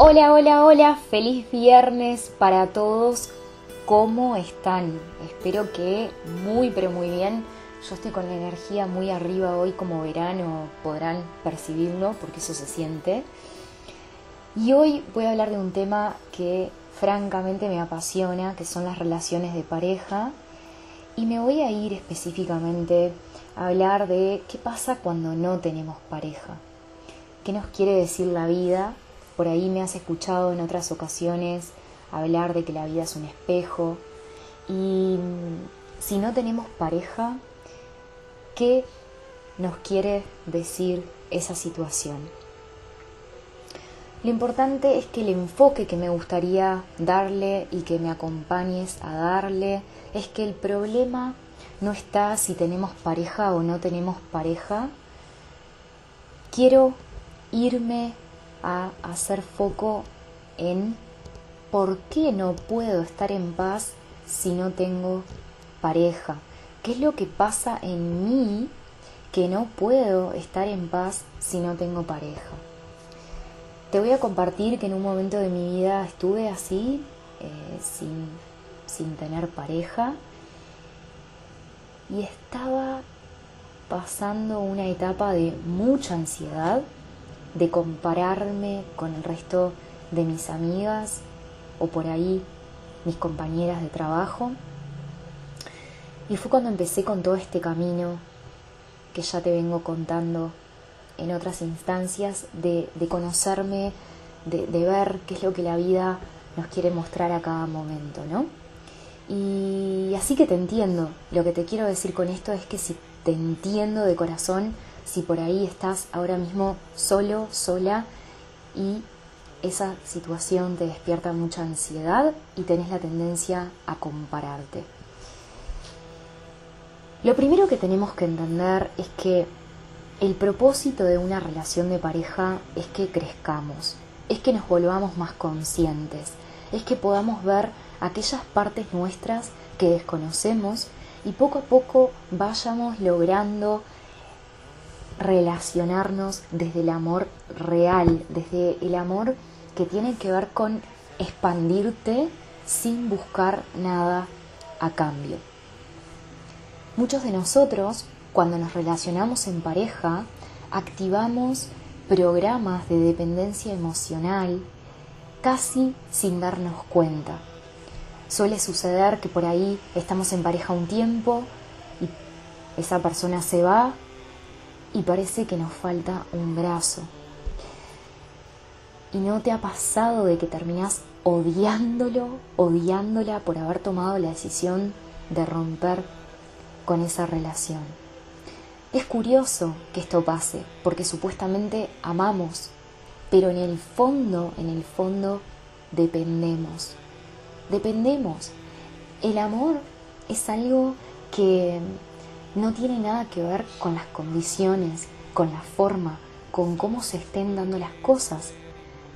Hola, hola, hola, feliz viernes para todos. ¿Cómo están? Espero que muy, pero muy bien. Yo estoy con la energía muy arriba hoy, como verano, podrán percibirlo porque eso se siente. Y hoy voy a hablar de un tema que francamente me apasiona, que son las relaciones de pareja. Y me voy a ir específicamente a hablar de qué pasa cuando no tenemos pareja. ¿Qué nos quiere decir la vida? Por ahí me has escuchado en otras ocasiones hablar de que la vida es un espejo y mm, si no tenemos pareja, ¿qué nos quiere decir esa situación? Lo importante es que el enfoque que me gustaría darle y que me acompañes a darle es que el problema no está si tenemos pareja o no tenemos pareja. Quiero irme a hacer foco en por qué no puedo estar en paz si no tengo pareja. ¿Qué es lo que pasa en mí que no puedo estar en paz si no tengo pareja? Te voy a compartir que en un momento de mi vida estuve así, eh, sin, sin tener pareja, y estaba pasando una etapa de mucha ansiedad, de compararme con el resto de mis amigas o por ahí mis compañeras de trabajo. Y fue cuando empecé con todo este camino que ya te vengo contando en otras instancias, de, conocerme, de, de, ver qué es lo que la vida nos quiere mostrar a cada momento, ¿no? Y así que te entiendo. Lo que te quiero decir con esto es que si te entiendo de corazón, si por ahí estás ahora mismo solo, sola y esa situación te despierta mucha ansiedad y tenés la tendencia a compararte. Lo primero que tenemos que entender es que el propósito de una relación de pareja es que crezcamos, es que nos volvamos más conscientes, es que podamos ver aquellas partes nuestras que desconocemos y poco a poco vayamos logrando relacionarnos desde el amor real, desde el amor que tiene que ver con expandirte sin buscar nada a cambio. Muchos de nosotros, cuando nos relacionamos en pareja, activamos programas de dependencia emocional casi sin darnos cuenta. Suele suceder que por ahí estamos en pareja un tiempo y esa persona se va y parece que nos falta un brazo. ¿Y no te ha pasado de que terminas odiándolo, odiándola por haber tomado la decisión de romper con esa relación? Es curioso que esto pase, porque supuestamente amamos, pero en el fondo, en el fondo, dependemos. Dependemos. El amor es algo que no tiene nada que ver con las condiciones, con la forma, con cómo se estén dando las cosas.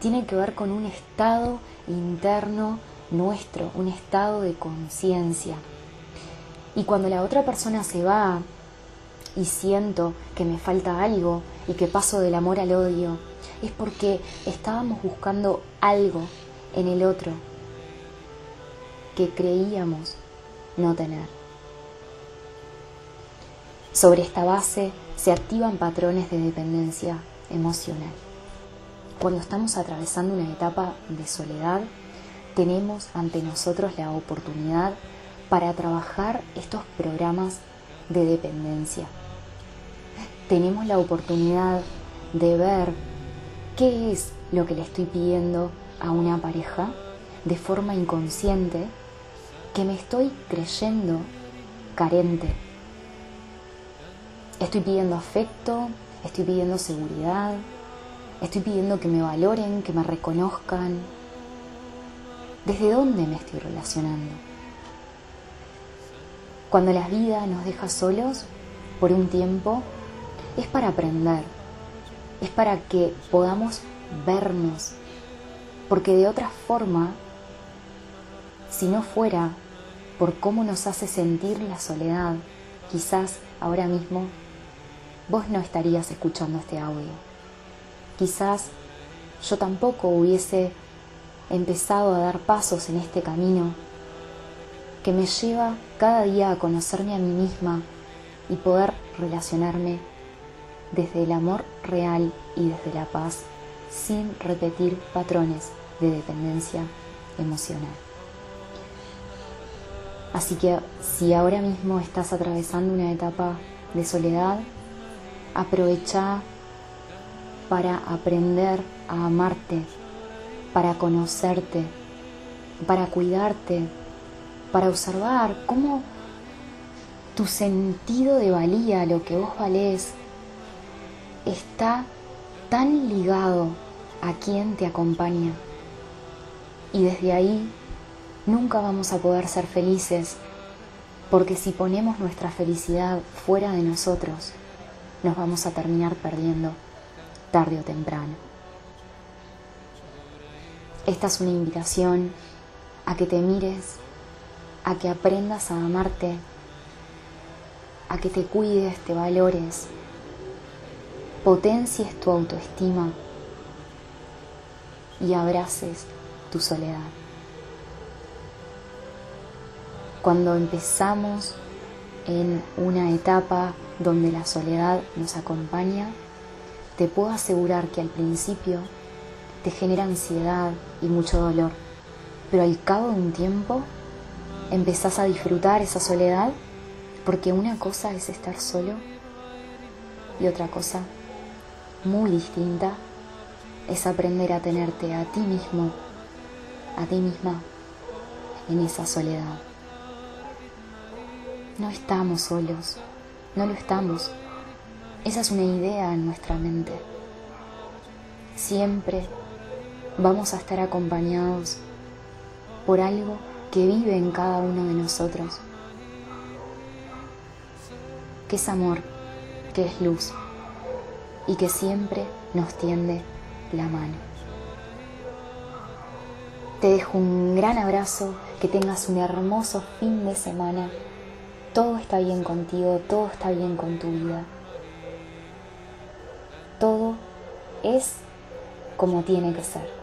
Tiene que ver con un estado interno nuestro, un estado de conciencia. Y cuando la otra persona se va y siento que me falta algo y que paso del amor al odio, es porque estábamos buscando algo en el otro que creíamos no tener. Sobre esta base se activan patrones de dependencia emocional. Cuando estamos atravesando una etapa de soledad, tenemos ante nosotros la oportunidad para trabajar estos programas de dependencia. Tenemos la oportunidad de ver qué es lo que le estoy pidiendo a una pareja de forma inconsciente que me estoy creyendo carente Estoy pidiendo afecto, estoy pidiendo seguridad, estoy pidiendo que me valoren, que me reconozcan. ¿Desde dónde me estoy relacionando? Cuando la vida nos deja solos por un tiempo, es para aprender, es para que podamos vernos, porque de otra forma, si no fuera por cómo nos hace sentir la soledad, quizás ahora mismo vos no estarías escuchando este audio. Quizás yo tampoco hubiese empezado a dar pasos en este camino que me lleva cada día a conocerme a mí misma y poder relacionarme desde el amor real y desde la paz sin repetir patrones de dependencia emocional. Así que si ahora mismo estás atravesando una etapa de soledad, aprovecha para aprender a amarte, para conocerte, para cuidarte, para observar cómo tu sentido de valía, lo que vos valés, está tan ligado a quien te acompaña. Y desde ahí nunca vamos a poder ser felices, porque si ponemos nuestra felicidad fuera de nosotros, nos vamos a terminar perdiendo tarde o temprano. Esta es una invitación a que te mires, a que aprendas a amarte, a que te cuides, te valores, potencies tu autoestima y abraces tu soledad. Cuando empezamos en una etapa donde la soledad nos acompaña, te puedo asegurar que al principio te genera ansiedad y mucho dolor, pero al cabo de un tiempo empezás a disfrutar esa soledad porque una cosa es estar solo y otra cosa muy distinta es aprender a tenerte a ti mismo, a ti misma en esa soledad. No estamos solos, no lo estamos. Esa es una idea en nuestra mente. Siempre vamos a estar acompañados por algo que vive en cada uno de nosotros, que es amor, que es luz y que siempre nos tiende la mano. Te dejo un gran abrazo, que tengas un hermoso fin de semana todo está bien contigo, todo está bien con tu vida. Todo es como tiene que ser.